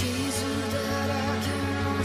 傷だらけの